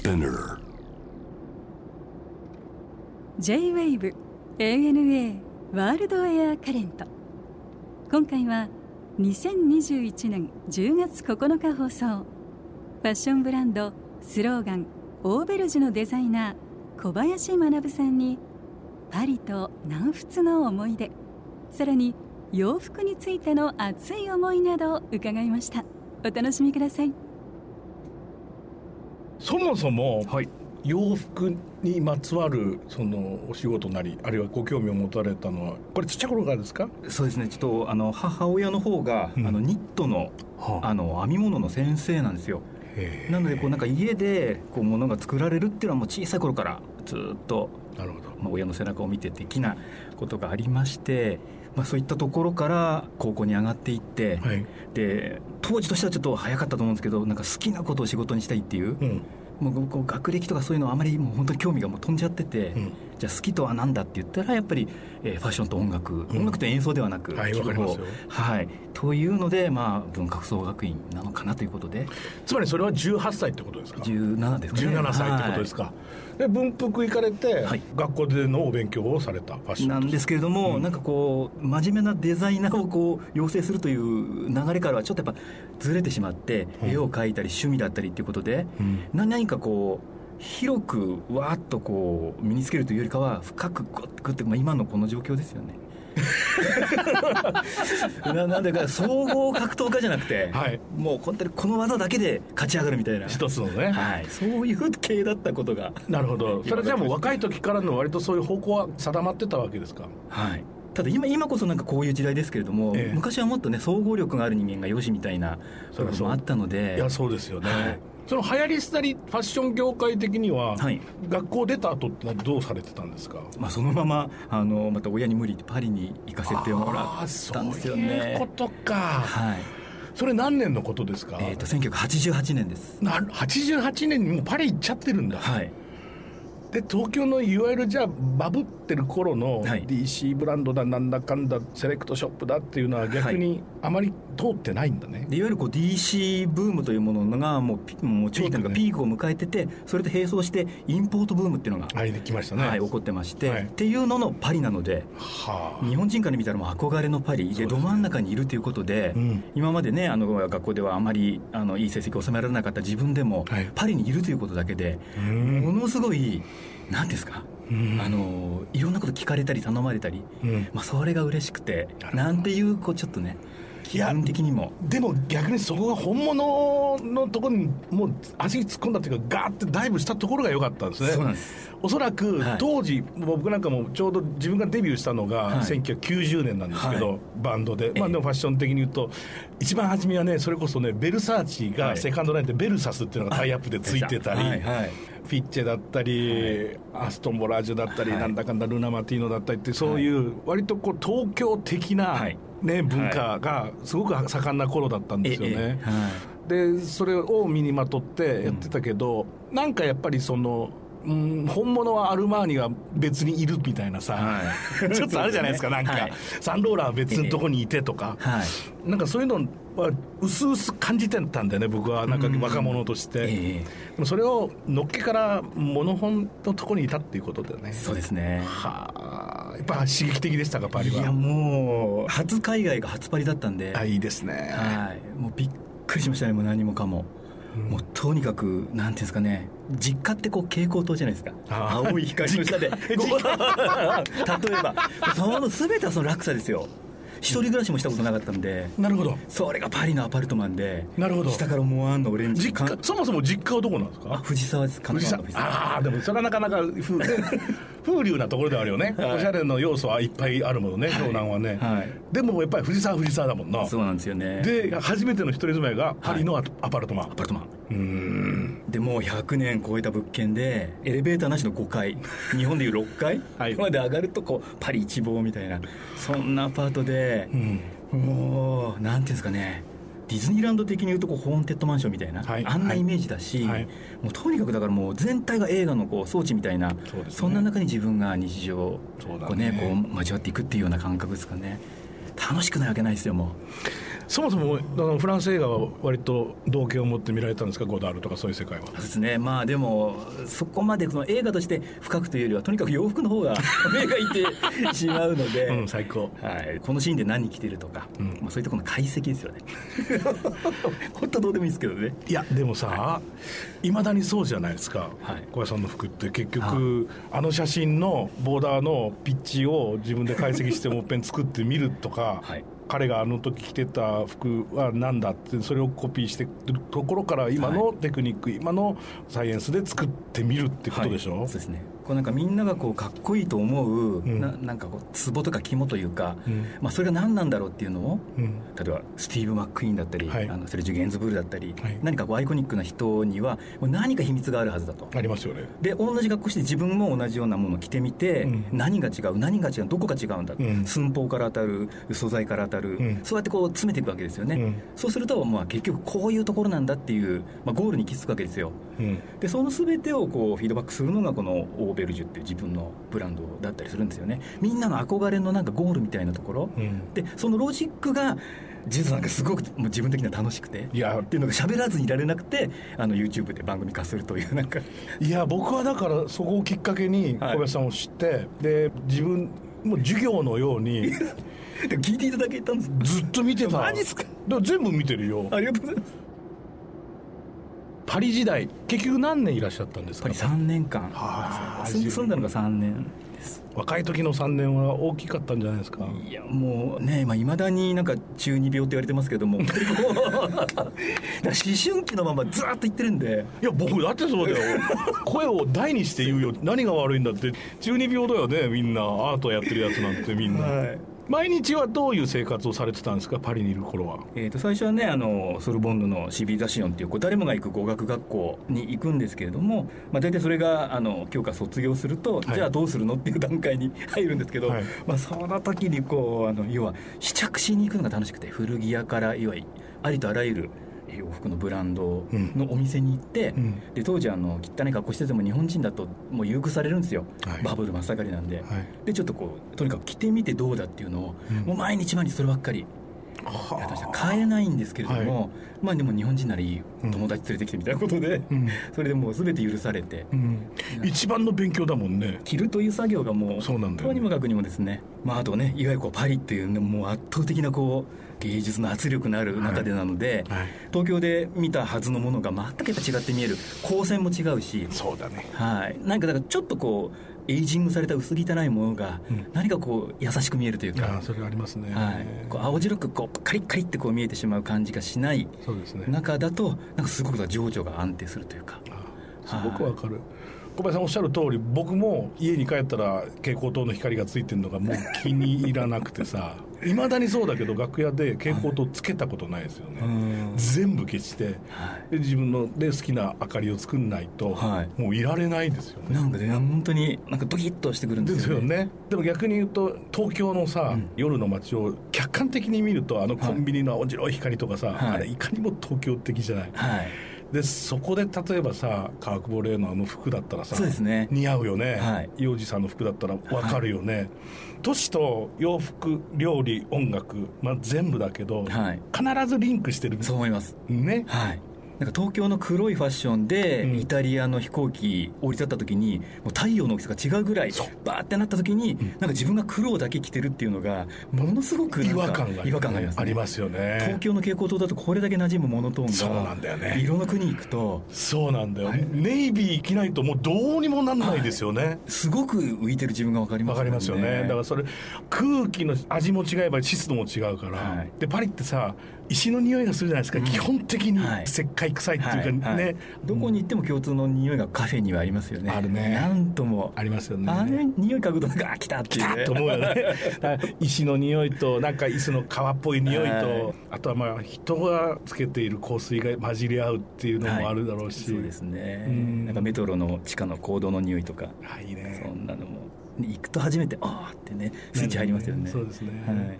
Spinner. J-WAVE ANA ワールドエアカレント今回は2021年10月9日放送。ファッションブランドスローガンオーベルジュのデザイナー小林学さんにパリと南仏の思い出さらに洋服についての熱い思いなどを伺いました。お楽しみください。そもそも、はい。洋服にまつわるそのお仕事なりあるいはご興味を持たれたのはこれちっちゃい頃からですか？そうですね。ちょっとあの母親の方が、うん。あのニットのはあ。あの編み物の先生なんですよ。なのでこうなんか家でこう物が作られるっていうのはもう小さい頃からずっと、なるほど。まあ、親の背中を見て的なことがありまして、まあ、そういったところから高校に上がっていって、はい、で当時としてはちょっと早かったと思うんですけどなんか好きなことを仕事にしたいっていううん。もうこう学歴とかそういうのはあまりもう本当に興味がもう飛んじゃってて、うんじゃあ好きとは何だって言ったらやっぱり、えーファッションと音楽、ん。音楽と演奏ではなくはい聴く方わかりますよ。はい。というので、まあ、文化創学院なのかなということで。つまりそれは18歳ってことですか？17ですかね。17歳ってことですか、で文福行かれて、はい。学校でのお勉強をされたファッションなんですけれども、なんかこう真面目なデザイナーをこう養成するという流れからはちょっとやっぱずれてしまって、うん。絵を描いたり趣味だったりっていうことで、うん。な何かこう広くわーっとこう身につけるというよりかは深くグッグッて、まあ、今のこの状況ですよね。ななんでか総合格闘家じゃなくて、はい。もう本当にこの技だけで勝ち上がるみたいな、一つのね、はい、そういう系だったことが、なるほど。それじゃあもう若い時からの割とそういう方向は定まってたわけですか？はい、ただ今今こそなんかこういう時代ですけれども、ええ。昔はもっとね総合力がある人間がよしみたいなところもあったのでいやそうですよね、はいその流行り廃りファッション業界的には、はい。学校出た後ってどうされてたんですか？まあ、そのままあのまた親に無理ってパリに行かせてもらったんですよそういうねことか、はい。それ何年のことですか、えー、と1988年です。な88年にもうパリ行っちゃってるんだ、はいで東京のいわゆるじゃあバブってる頃のはい。DC ブランドだなんだかんだセレクトショップだっていうのは逆にあまり通ってないんだね、でいわゆるこう DC ブームというものがもうピもう頂点がピピークを迎えててそれと並走してインポートブームっていうのが、はいできましたね。はい、起こってまして、はい。っていうののパリなのではあ。日本人から見たらもう憧れのパリ。でど真ん中にいるということで、うん。今までねあの学校ではあまりあのいい成績を収められなかった自分でも、はい。パリにいるということだけで、うん。ものすごい何ですか、うん。あのいろんなこと聞かれたり頼まれたり、うん。まあ、それが嬉しくてなんていうこうちょっとね気分的にも。でも逆にそこが本物のところにもう足突っ込んだっていうかガーってダイブしたところが良かったんですね。そうなんですおそらくはい。当時、僕なんかもちょうど自分がデビューしたのがはい。1990年なんですけど、はい。バンドで、まあ、ええでもファッション的に言うと一番初めはねそれこそねベルサーチがはい。セカンドラインでベルサスっていうのがタイアップでついてたり、はい。はい。フィッチェだったり、アストンボラージュだったり、はい。なんだかんだルナ・マティーノだったりってそういう割とこう東京的な、はい。ね、文化がすごく盛んな頃だったんですよね。でそれを身にまとってやってたけど、なんかやっぱりその、うん、本物はアルマーニが別にいるみたいなさ、はい。ちょっとあるじゃないですかなんか、はい。サンローランは別のとこにいてとか、はい。なんかそういうのは薄々感じてたんだよね僕は。なんかうん。若者として、ええ。でもそれをのっけからモノホンのとこにいたっていうことだよね。そうですね。はあ。やっぱ刺激的でしたかパリいやはもう初海外が初パリだったんで。あいいですね、はい、もうびっくりしましたね、もう何もかも。もうとにかく、なんていうんですかね、実家ってこう蛍光灯じゃないですか、青い光の下で、例えば、その全てはその落差ですよ、一人暮らしもしたことなかったんで、なるほど。それがパリのアパルトマンで、なるほど。下からモアンのオレンジ実家そもそも実家はどこなんですか？あ藤沢です、神藤奈川ああでもそれはなかなか風風流なところではあるよね、はい。おしゃれの要素はいっぱいあるものね湘南はね、はい。でもやっぱり藤沢は藤沢だもんな。そうなんですよね。で初めての一人住まいがパリのアアパルトマン、アパルトマン。うーんでもう100年超えた物件でエレベーターなしの5階 日本でいう6階はい。まで上がるとこうパリ一望みたいなそんなアパートでう、ん。もうなんていうんですかねディズニーランド的に言うとこうホーンテッドマンションみたいな、はい。あんなイメージだし、はい。もうとにかくだからもう全体が映画のこう装置みたいなそね。んな中に自分が日常をね。こうねこう交わっていくっていうような感覚ですかね。楽しくないわけないですよもそもそもあのフランス映画は割と同型を持って見られたんですか？ゴダールとかそういう世界は。そうですね。まあでもそこまでその映画として深くというよりはとにかく洋服の方が目がいてしまうので、うん最高。はい、このシーンで何着てるとか、うん。まあ、そういうところの解析ですよね。本当どうでもいいですけどね。いやでもさいまだにそうじゃないですか、はい。小林さんの服って。結局あの写真のボーダーのピッチを自分で解析してもっぺん作ってみるとか、はい彼があの時着てた服は何だってそれをコピーしてるところから今のテクニック、今のサイエンスで作ってみるってことでしょ、はい。そうですねこうなんかみんながこうかっこいいと思う、ん。ななんかこうツボとか肝というか、うん。まあ、それが何なんだろうっていうのをうん。例えばスティーブ・マック・イーンだったり、はい。あのセルジュ・ゲンズブールだったり、はい。何かこうアイコニックな人にはもう何か秘密があるはずだと。ありますよね。で同じ格好して自分も同じようなものを着てみて、うん。何が違う何が違うどこが違うんだ、うん。寸法から当たる素材から当たる、うん。そうやってこう詰めていくわけですよね、うん。そうすると、まあ、結局こういうところなんだっていう、まあ、ゴールに行き着くわけですよ。うんでその全てをこうフィードバックするのがこのオーベルジュっていう自分のブランドだったりするんですよね。みんなの憧れのなんかゴールみたいなところ、うん。でそのロジックが実はなんかすごくもう自分的には楽しくて。いや。っていうのが喋らずにいられなくてあの YouTube で番組化するというなんか。いや僕はだからそこをきっかけに小はい。林さんを知って、で自分もう授業のように 聞いていただけたんですずっと見てた。マジっすか？全部見てるよ。ありがとうございますパリ時代結局何年いらっしゃったんですか？やっぱり3年間。はあ住んだのが3年です。若い時の3年は大きかったんじゃないですか？いやもうねいまあ、未だになんか中二病って言われてますけども。思春期のままずーっと言ってるんで。いや僕だってそうだよ。声を大にして言うよ。何が悪いんだって。中二病だよねみんな。アートやってるやつなんてみんな、はい毎日はどういう生活をされてたんですか？パリにいる頃は。えー、と最初はねあのソルボンヌのシビザシオンっていうこう誰もが行く語学学校に行くんですけれども、まあ、大体それがあの教科卒業すると、はい。じゃあどうするのっていう段階に 入るんですけど、はい。まあ、その時にこうあの要は試着しに行くのが楽しくて古着屋からいわゆるありとあらゆる洋服のブランドのお店に行って、うん。で当時あの汚い格好してても日本人だともう優遇されるんですよ、はい。バブル真っ盛りなんで。はい。でちょっとこうとにかく着てみてどうだっていうのを、うん。もう毎日毎日そればっかりやってました買えないんですけれども、はまあでも日本人ならいいうん。友達連れてきてみたいなことで、うん。それでもう全て許されて、うん。一番の勉強だもんね。着るという作業がもうそうなんだよね。とにもかくにもですね、まあ、あとねいわゆるこうパリっていうねもう圧倒的なこう芸術の圧力のある中でなので、はい。東京で見たはずのものが全くやっぱ違って見える。光線も違うし、そうだね。はい、なんかだからちょっとこうエイジングされた薄汚いものがうん。何かこう優しく見えるというか、ああそれありますね、はい、こう青白くこうカリッカリってこう見えてしまう感じがしないそうですね。中だとなんかすごく情緒が安定するというか。すごくわかる。小林さんおっしゃる通り僕も家に帰ったら蛍光灯の光がついてるのがもう気に入らなくてさいまだにそうだけど楽屋で蛍光灯つけたことないですよね、うん。全部消して自分ので好きな明かりを作んないと、はい。もういられないですよね。なんかね本当になんかドキッとしてくるんでよね。ですすよね。でも逆に言うと東京のさ、うん。夜の街を客観的に見るとあのコンビニの青白い光とかさ、はい。あれいかにも東京的じゃない。はいでそこで例えばさ川久保玲のあの服だったらさそうですね。似合うよね、はい。洋二さんの服だったら分かるよね、都市と洋服料理音楽、まあ、全部だけど、はい。必ずリンクしてる。そう思います。ね。はいなんか東京の黒いファッションでうん。イタリアの飛行機降り立った時にもう太陽の大きさが違うぐらいバーってなった時になんか自分が黒だけ着てるっていうのがものすごく違和感が、違和感がありますね。ありますよね。東京の蛍光灯だとこれだけ馴染むモノトーンがそうなんだよね。色の国行くとそうなんだよ、はい。ネイビー着ないともうどうにもなんないですよね、すごく浮いてる自分が分かりますわかりますよね。だからそれ空気の味も違えば湿度も違うから、はい。でパリってさ石の匂いがするじゃないですか、うん。基本的にはい。石灰臭いっていうかね、はいはい。どこに行っても共通の匂いがカフェにはありますよね。あるね。なんともありますよね。あれ匂い嗅ぐとなんかあ来たっていうね。と思うよね。石の匂いとなんか椅子の皮っぽい匂いと、はい。あとはまあ人がつけている香水が混じり合うっていうのもあるだろうし、そうですね。うん。なんかメトロの地下の行動の匂いとか。あいいね。そんなのも。行くと初めてああってねスイッチ入りますよね。そうですね、はい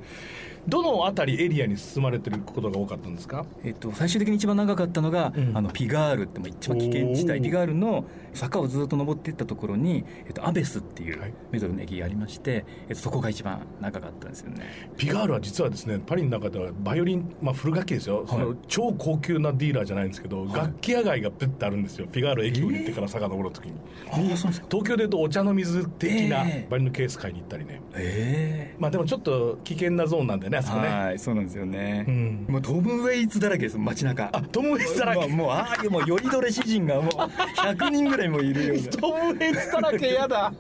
どの辺りエリアに進まれてることが多かったんですか？えっと、最終的に一番長かったのが、うん。あのピガールって一番危険地帯ピガールの坂をずっと登っていったところに、えっと、アベスっていうはい。メドルの駅がありまして、えっと、そこが一番長かったんですよね。ピガールは実はですねパリの中ではバイオリン、まあ、フル楽器ですよ、その超高級なディーラーじゃないんですけど、楽器屋街がプッてあるんですよ。ピガール駅を降りてから遡る時に、ああそうなんですか。東京でいうとお茶の水的なええバイオリンのケース買いに行ったりね。えまあでもちょっと危険なゾーンなんだよねあえそこね。はいそうなんですよね、うん。もうトム・ウェイツだらけです街中。あトム・ウェイツだらけ。まあもうああいうもうよりどれ詩人がもう100人ぐらいもいるような。トム・ウェイツだらけやだ。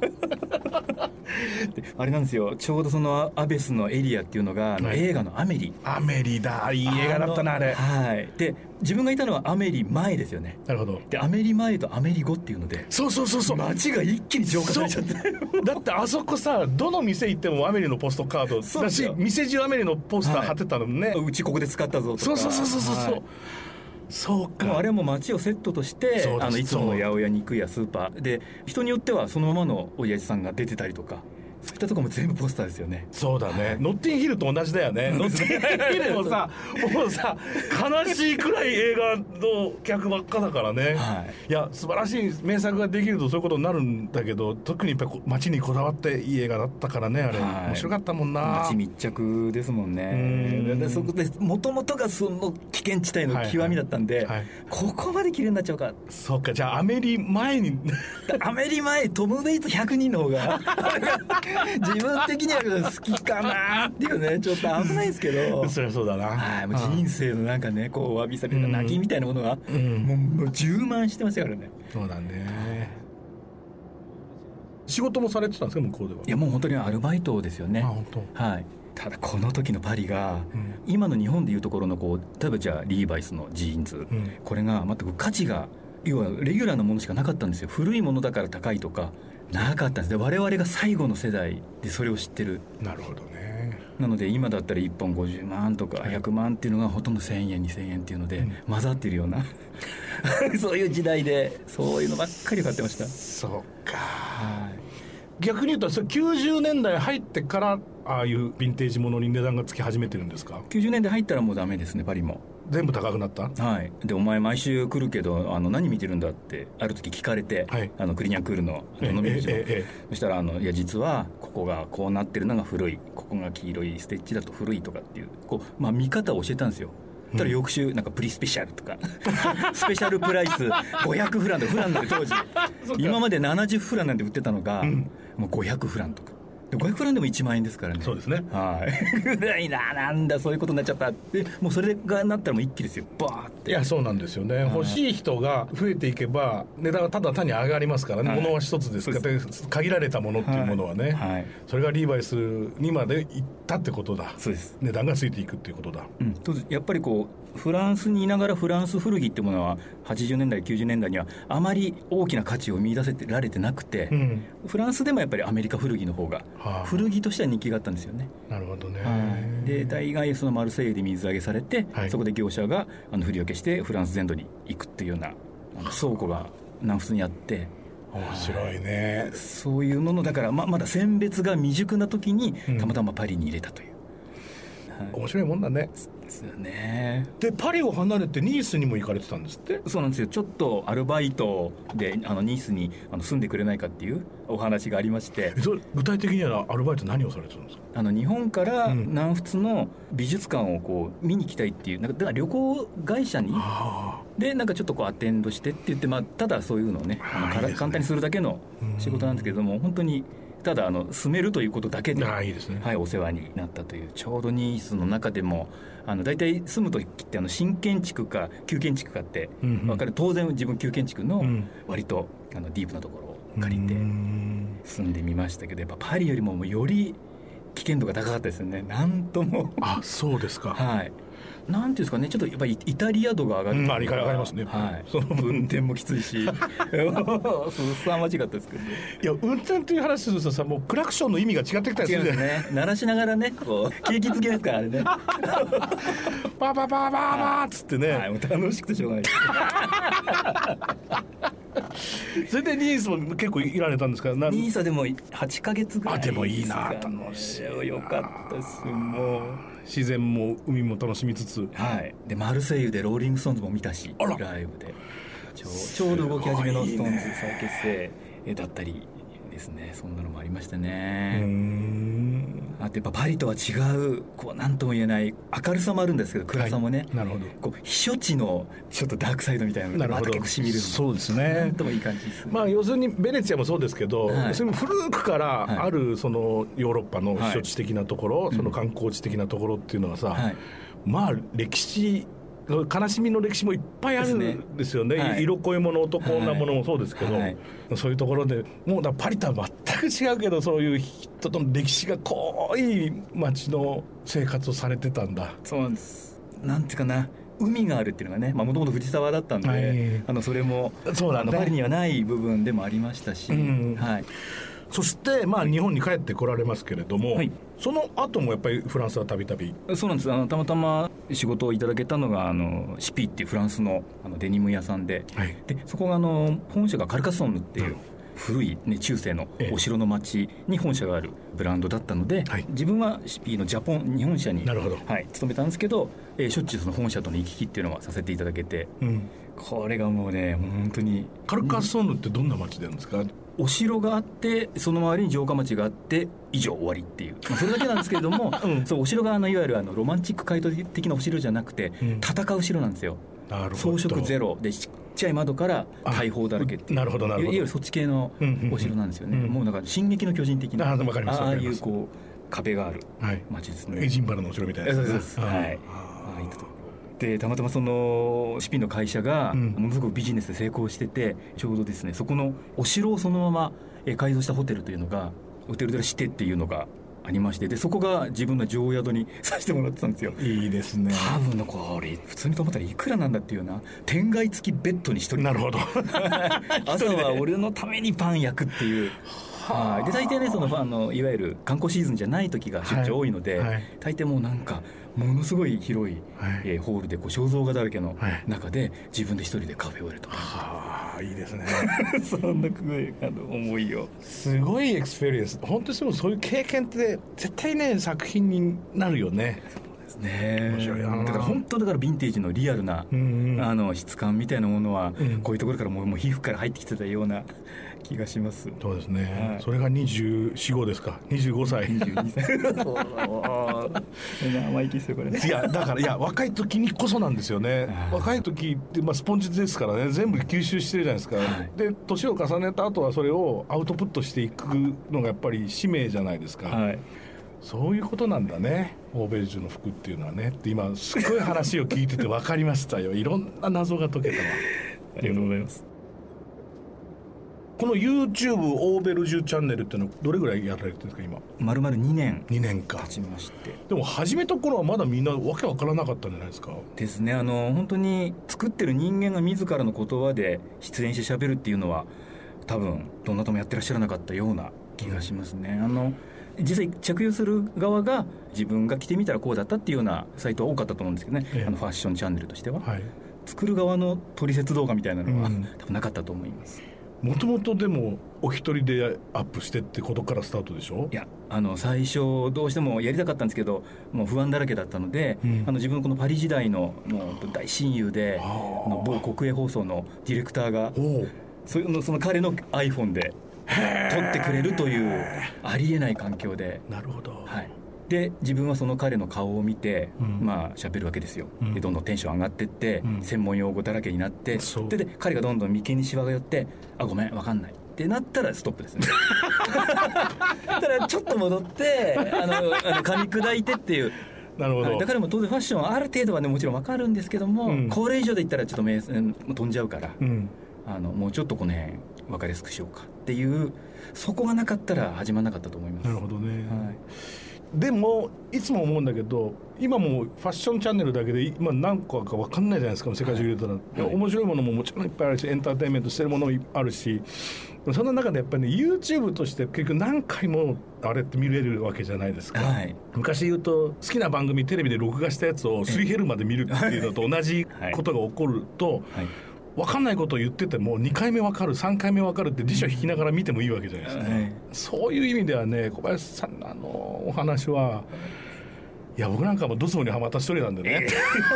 であれなんですよ。ちょうどそのアベスのエリアっていうのが、はい。映画の「アメリ」アメリだ。いい映画だったなあれ。のはい。で自分がいたのはアメリ前ですよね。なるほど。でアメリ前とアメリ後っていうのでそうそうそうそう。街が一気に浄化されちゃって。だってあそこさどの店行ってもアメリのポストカードだし店中アメリのポスター貼ってたのね、うちここで使ったぞとか。そうそうそうそうそう、はい。そうか。あれはもう街をセットとしてあのいつもの八百屋肉屋スーパー。で人によってはそのままの親父さんが出てたりとかそういったところも全部ポスターですよね。そうだね、ノッティンヒルと同じだよね。ノッティンヒルもさもうさ悲しいくらい映画の客ばっかだからね、、はい。や素晴らしい名作ができるとそういうことになるんだけど特にやっぱ街にこだわっていい映画だったからねあれ、はい。面白かったもんな。街密着ですもんね。うん。でそこでもともとがその危険地帯の極みだったんで、はい。はいここまで綺麗になっちゃうか。そうかじゃあアメリ前に。アメリ前トム・ウェイツ100人の方が 自分的には好きかなっていうねちょっと危ないですけど。そりゃそうだな。はいもう人生のなんかねこうわびさびた泣きみたいなものが、うん。もうもう充満してましたからね。そうだね。仕事もされてたんですか向こうでは？いやもう本当にアルバイトですよね。はい。ただこの時のパリが、うん。今の日本でいうところのこう例えばじゃあリーバイスのジーンズ、ん。これが全く価値が要はレギュラーなものしかなかったんですよ。古いものだから高いとかなかったんです。で我々が最後の世代でそれを知ってる。なるほどね。なので今だったら1本50万とか100万っていうのがほとんど1000円2000円っていうのでうん。混ざってるような。そういう時代でそういうのばっかり買ってました。そうか。はい。逆に言うとそれ90年代入ってからああいうヴィンテージものに値段がつき始めてるんですか？90年代入ったらもうダメですねパリも全部高くなった？はい、でお前毎週来るけどあの何見てるんだってある時聞かれて、はい。あのクリニャンクールのええ飲み口の。そしたらあの「いや実はここがこうなってるのが古い。ここが黄色いステッチだと古い」とかっていうこう、まあ、見方を教えたんですよ。ただ翌週なんかプリスペシャルとか スペシャルプライス500フラン でフランなんで当時。今まで70フランなんで売ってたのが、うん。もう500フランとか。で500フランでも1万円ですからね。そうですね。はい。ぐらいななんだそういうことになっちゃったって。もうそれがなったらもう一気ですよ。バーって。いやそうなんですよね、い。欲しい人が増えていけば値段はただ単に上がりますからね、はい。物は一つですから。で限られたものっていうものはね、はい。それがリーバイスにまで行ったってことだ。そうです。値段がついていくっていうことだ。うん、やっぱりこうフランスにいながらフランス古着ってものは80年代90年代にはあまり大きな価値を見出せてられてなくて、うん。フランスでもやっぱりアメリカ古着の方がはあ古着としては人気があったんですよね、なるほどね、はい、で大概そのマルセイユで水揚げされて、はい。そこで業者があの振り分けしてフランス全土に行くっていうようなあの倉庫が南仏にあって。面白いね。そういうものだからままだ選別が未熟な時にうん。たまたまパリに入れたという、はい。面白いもんだねですよね。でパリを離れてニースにも行かれてたんですって？そうなんですよ。ちょっとアルバイトであのニースにあの住んでくれないかっていうお話がありまして。具体的にはアルバイト何をされてたんですか？あの日本からうん。南仏の美術館をこう見に行きたいっていうなんかだから旅行会社に？あでなんかちょっとこうアテンドしてって言って、まあ、ただそういうのをねあのね。簡単にするだけの仕事なんですけれども本当にただあの住めるということだけでああいいですね、はい、お世話になったというちょうどニースの中でもあの大体住む時ってあの新建築か旧建築かってうんうん。分かる、当然自分旧建築のうん。割とあのディープなところを借りてうん。住んでみましたけどやっぱパリよりももうより危険度が高かったですよね。なんとも。あそうですか、はい。なんていうんですかね。ちょっとやっぱりイタリア度が上がってうんあり上がりますね。はい、その分運転もきついし。そう凄まじかったですけどね。いや運転という話するとさもうクラクションの意味が違ってきたりするじゃない。ですね。鳴らしながらねこう景気づけですからあれね。バーバーバーバーバーっつってね、はい、楽しくてしょうがない。それでニースも結構いられたんですか？なニースでも8か月ぐらいあでもいいな楽しいな。よかったですもう自然も海も楽しみつつ。はい。でマルセイユでローリング・ストーンズも見たしライブで。ちょうちょうど動き始めのストーンズ再結成えだったりですね。そんなのもありましたね、んあとやっぱパリとは違うこう何とも言えない明るさもあるんですけど暗さもね、はいなるほど。こう避暑地のちょっとダークサイドみたいなのがまなるほど。た結構しみるそうですなねんともいい感じですね、まあ要するにベネチアもそうですけど、はい。それも古くからあるそのヨーロッパの避暑地的なところ、いその観光地的なところっていうのはさ、はい。まあ歴史悲しみの歴史もいっぱいあるんですよね。ねはい。色恋物男女物もそうですけど、はい。そういうところでもうだパリとは全く違うけどそういう人との歴史が濃い街の生活をされてたんだ。そうなんです。なんていうかな海があるっていうのがねもともと藤沢だったんで、はい。あのそれもそうだ。ねあのパリにはない部分でもありましたし、うん。はい、そしてまあ日本に帰ってこられますけれども、はい。その後もやっぱりフランスはたびたび？そうなんです。あのたまたま仕事をいただけたのがあのシピーっていうフランスのあのデニム屋さんではい。でそこがあの本社がカルカソンヌっていう古い、ね、中世のええ。お城の町に本社があるブランドだったので、はい。自分はシピーのジャポン日本社になるほど。はい、勤めたんですけど、えーしょっちゅうその本社との行き来っていうのはさせていただけてうん。これがもうね本当にカルカッソンヌってどんな街なんですか、お城があってその周りに城下町があって以上終わりっていう、まあ、それだけなんですけれども、うん。そうお城があのいわゆるあのロマンチック街道的なお城じゃなくて、うん。戦う城なんですよ。なるほど。装飾ゼロ。でちゃい窓から大砲だらけっていう。なるほどなるほど。いわゆるそっち系のうんうんうん。お城なんですよね、うんもうだから「進撃の巨人」的なああいうこう壁があるはい。街ですね。エジンバラのお城みたいなそうですはい。ああいったと。でたまたまそのシピの会社がうん。ものすごくビジネスで成功しててちょうどですねそこのお城をそのままえ改造したホテルというのがホテルでラシテっていうのがありましてでそこが自分の常宿に させてもらってたんですよ。いいですね。多分のこれ普通に泊まったらいくらなんだっていうような天外付きベッドに一人。なるほど。朝は俺のためにパン焼くっていう。はい、で大体ねそのあのいわゆる観光シーズンじゃない時が出張多いので、はい。はい。大抵もうなんかものすごい広い、はい。えーホールでこう肖像画だらけのはい。中で自分で一人でカフェをやるとか、はあいいですね。そんなすごいあの思いを。すごい experience。本当にそういう経験って絶対ね作品になるよねね。面白いな。だから本当だからヴィンテージのリアルな、うんうん。あの質感みたいなものは、うん。こういうところからもうもう皮膚から入ってきてたような 気がします。そうですね、はい。それが245ですか。25歳。22歳。生意 気ですよこれ。ねいやだからいや若い時にこそなんですよね。若い時って、まあ、スポンジですからね。全部吸収してるじゃないですか、はい。で年を重ねた後はそれをアウトプットしていくのがやっぱり使命じゃないですか、はいそういうことなんだね。欧米人の服っていうのはね。って今すごい話を聞いてて分かりましたよ。いろんな謎が解けたわ。ありがとうございます。この YouTube オーベルジュチャンネルっていうのはどれぐらいやられてるんですか今？まるまる2年。2年か。経ちまして。でも始めた頃はまだみんなわけわからなかったんじゃないですか？ですね。あの本当に作ってる人間が自らの言葉で出演して喋るっていうのは多分どなたもやってらっしゃらなかったような気がしますね、あの実際着用する側が自分が着てみたらこうだったっていうようなサイトは多かったと思うんですけどね、ええ。あのファッションチャンネルとしては、はい。作る側の取説動画みたいなのは、うん。多分なかったと思います。もともとでもお一人でアップしてってことからスタートでしょ？いやあの最初どうしてもやりたかったんですけどもう不安だらけだったので、うん。あの自分のこのパリ時代のもう大親友ではあ。あの某国営放送のディレクターがおう。そのその彼の iPhone で撮ってくれるというありえない環境で,、なるほど、はい、で自分はその彼の顔を見て、うん。まあ喋るわけですよ、うん。でどんどんテンション上がってって、うん。専門用語だらけになってでで彼がどんどん眉間にシワが寄って「あごめんわかんない」ってなったらストップですね。ただちょっと戻ってあのあの噛み砕いてっていう。なるほど、はい。だからもう当然ファッションはある程度はねもちろんわかるんですけども、うん。これ以上で言ったらちょっと目線飛んじゃうから、うんあのもうちょっとこの辺分かりやすくしようかっていうそこがなかったら始まらなかったと思います。なるほどね、はい。でもいつも思うんだけど今もうファッションチャンネルだけで今何個か分かんないじゃないですか世界中で言うたら、はい。面白いものももちろんいっぱいあるしエンターテインメントしてるものもあるしそんな中でやっぱりね YouTube として結局何回もあれって見れるわけじゃないですか、はい。昔言うと好きな番組テレビで録画したやつをすり減るまで見るっていうのと同じことが起こると、はい分かんないことを言ってても2回目分かる3回目分かるって辞書引きながら見てもいいわけじゃないですか、はい。そういう意味ではね小林さんのあのお話はいや僕なんかもドツボにはまった一人なんでね、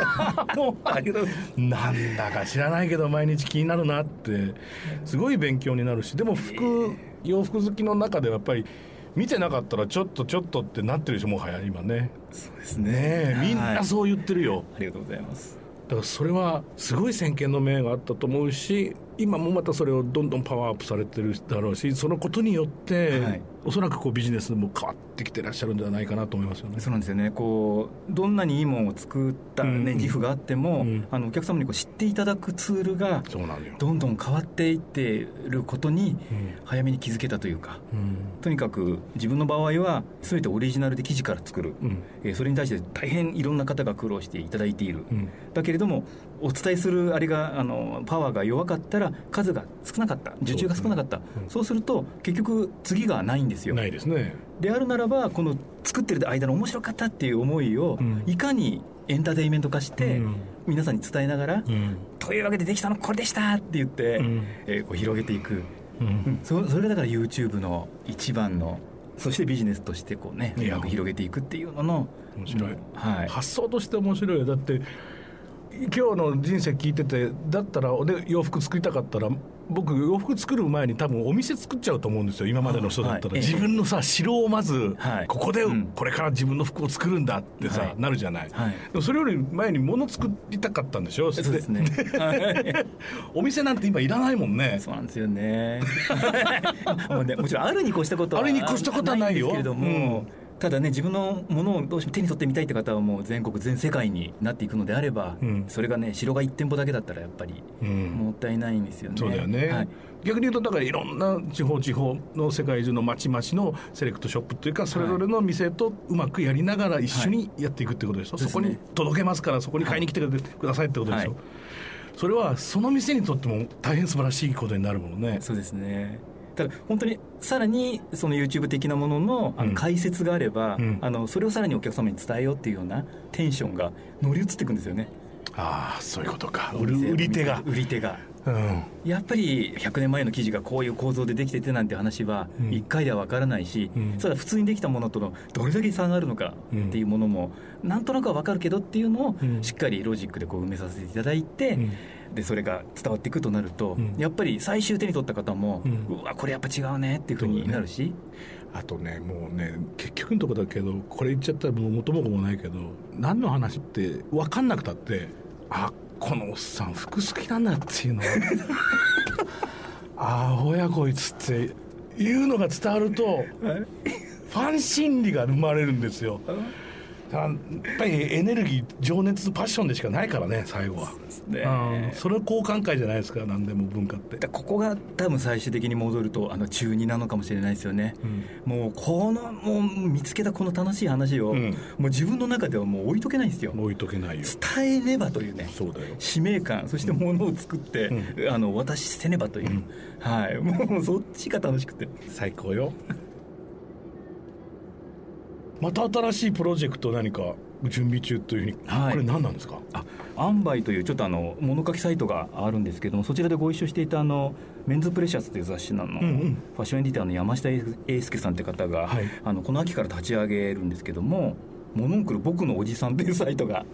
もありがとうございますうなんだか知らないけど毎日気になるなってすごい勉強になるしでも服洋服好きの中ではやっぱり見てなかったらちょっとちょっとってなってるでしょもはや今ね。そうですね。えみんはない。そう言ってるよ、ありがとうございますだからそれはすごい先見の明があったと思うし今もまたそれをどんどんパワーアップされてるだろうしそのことによって、はい。おそらくこうビジネスも変わってきてらっしゃるんではないかなと思いますよね。そうなんですよね。こうどんなにいいものを作った、ねうん。自負があっても、うん。あのお客様にこう知っていただくツールがどんどん変わっていっていることにうん。早めに気づけたというかうん。とにかく自分の場合は全てオリジナルで記事から作る、うん。えーそれに対して大変いろんな方が苦労していただいている、うん。だけれどもお伝えするあれがあのパワーが弱かったら数が少なかった。受注が少なかった。そう,、うんすると結局次がないんですよ。ないですね。であるならばこの作ってる間の面白かったっていう思いを、うん。いかにエンターテインメント化して、うん。皆さんに伝えながら、うん。というわけでできたのこれでしたって言って、うん。えーこう広げていく、ううん。んそそれがだから YouTube の一番のそしてビジネスとしてこうねうまく広げていくっていうのの面白い。うん。はい。発想として面白いよ。だって今日の人生聞いててだったらで洋服作りたかったら僕洋服作る前に多分お店作っちゃうと思うんですよ今までの人だったら、はい。自分のさ城をまず、はい。ここでうん。これから自分の服を作るんだってさ、はい。なるじゃない、はい。でもそれより前に物作りたかったんでしょ？そうですね。はいお店なんて今いらないもんね。そうなんですよね。もうねもちろんあるに越したことはあるに越したことはないよ。んですけれども、うんただね自分のものをどうしても手に取ってみたいって方はもう全国全世界になっていくのであれば、うん。それがね城が1店舗だけだったらやっぱりうん。もったいないんですよね、そうだよね、はい。逆に言うとだからいろんな地方地方の世界中の町々のセレクトショップっていうかそれぞれの店とうまくやりながら一緒にやっていくってことでしょ、はい。そこに届けますからそこに買いに来てくださいってことでしょ、はい。それはその店にとっても大変素晴らしいことになるものね。そうですねただ本当にさらにその YouTube 的なもののあうん。の解説があれば、うん。あのそれをさらにお客様に伝えようっていうようなテンションが乗り移っていくんですよね。ああそういうことか。売り手が、売り手が。うん、やっぱり100年前の記事がこういう構造でできててなんて話はうん。1回では分からないし、うん。それは普通にできたものとのどれだけ差があるのかっていうものもなんとなくは分かるけどっていうのをうん。しっかりロジックでこう埋めさせていただいて、うんでそれが伝わっていくとなると、うん。やっぱり最終手に取った方も、ううんわこれやっぱ違うねっていうふうになるし、あとねもうね結局のとこだけどこれ言っちゃったらもう元も子もないけど何の話って分かんなくたってあこのおっさん服好きなんだっていうの ああ親こいつっていうのが伝わるとファン心理が生まれるんですよ。あ やっぱりエネルギー情熱パッションでしかないからね最後は、ね。うん。それは交換会じゃないですか何でも文化って。だここが多分最終的に戻るとあの中2なのかもしれないですよね、もうこのもう見つけたこの楽しい話を、うん。もう自分の中ではもう置いとけないんですよ。置いとけないよ。伝えねばというねそうだよ。使命感そしてものを作って、うあのしせねばという、うん。はい。もうそっちが楽しくて。最高よまた新しいプロジェクト何か準備中というふうに、はい。これ何なんですか？あアンバイというちょっとあの物書きサイトがあるんですけどもそちらでご一緒していたあのメンズプレシャスという雑誌なの、んうん。ファッションエディターの山下英介さんって方が、はい。あのこの秋から立ち上げるんですけどもモノンクル僕のおじさんというサイトが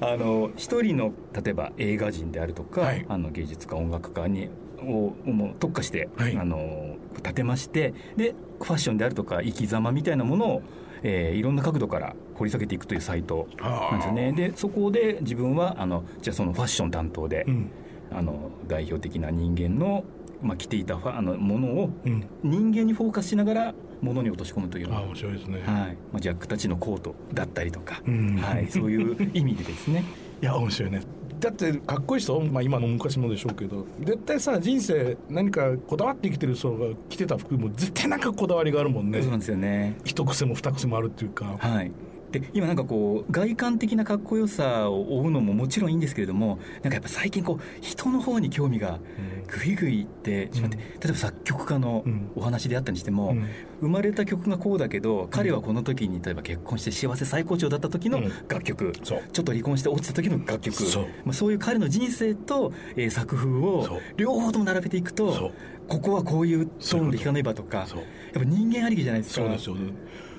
あの一人の例えば映画人であるとか、はい。あの芸術家音楽家にをもう特化して、はい。あの立てましてでファッションであるとか生き様みたいなものを、えーいろんな角度から掘り下げていくというサイトなんですよね。でそこで自分はあのじゃあそのファッション担当で、うん。あの代表的な人間の、まあ、着ていたファあのものをうん。人間にフォーカスしながら物に落とし込むというああ面白いですね、はい。まあ、ジャックたちのコートだったりとか、うん。はい、そういう意味でですね。いや面白いねだってかっこいい人、まあ、今の昔もでしょうけど。絶対さ人生何かこだわって生きてる人が着てた服も絶対なんかこだわりがあるもんね。そうなんですよね。一癖も二癖もあるっていうか。はいで今なんかこう外観的なかっこよさを追うのももちろんいいんですけれどもなんかやっぱ最近こう人の方に興味がぐいぐいいってしまって、うん、例えば作曲家のお話であったにしても、うん、生まれた曲がこうだけど彼はこの時に例えば結婚して幸せ最高潮だった時の楽曲、う。ん、ちょっと離婚して落ちた時の楽曲そう,、まあ、そういう彼の人生と、えー、作風を両方とも並べていくとここはこういうトーンで弾かねばとかやっぱ人間ありきじゃないですか。そうですよね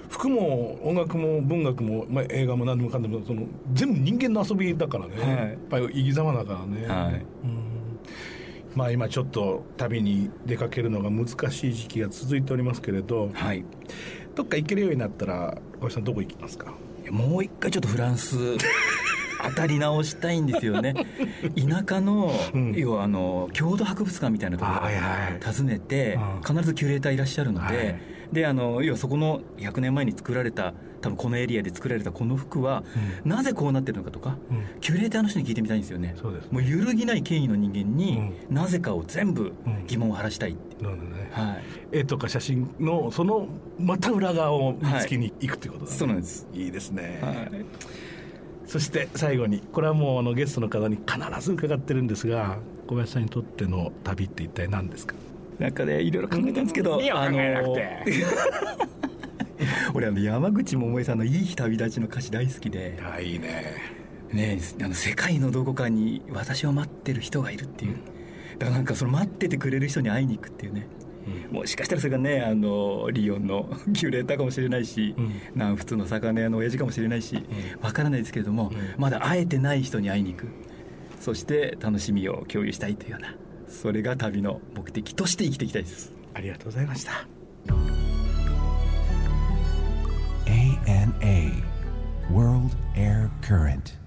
服も音楽も文学も、まあ、映画も何でもかんでもその全部人間の遊びだからね、はい、やっぱり生き様だからね、はい、まあ、今ちょっと旅に出かけるのが難しい時期が続いておりますけれど、はい、どっか行けるようになったら小石さんどこ行きますか？もう一回ちょっとフランス 当たり直したいんですよね。田舎の、うん、要はあの郷土博物館みたいなところを訪ねて、必ずキュレーターいらっしゃるので、はいであの要はそこの100年前に作られた多分このエリアで作られたこの服は、うん、なぜこうなってるのかとか、うん、キュレーターの人に聞いてみたいんですよね。そうですもう揺るぎない権威の人間に、うん、なぜかを全部疑問を晴らしたいって。なるほどね、はい、絵とか写真のそのまた裏側を見つけに行くってことだね、はい、そうなんです。いいですね、はい。そして最後にこれはもうあのゲストの方に必ず伺ってるんですが小林さんにとっての旅って一体何ですか？なんかねいろいろ考えたんですけど、あの 俺あの山口百恵さんの「いい日旅立ち」の歌詞大好きであいいね。ねあの世界のどこかに私を待ってる人がいるっていう、うん、だからなんかその待っててくれる人に会いに行くっていうね、うん、もしかしたらそれがねあのリヨンの キュレーターかもしれないし、うん、南仏の魚屋の親父かもしれないしわ、からないですけれども、まだ会えてない人に会いに行く。そして楽しみを共有したいというようなそれが旅の目的として生きていきたいです。ありがとうございました。ANA World Air Current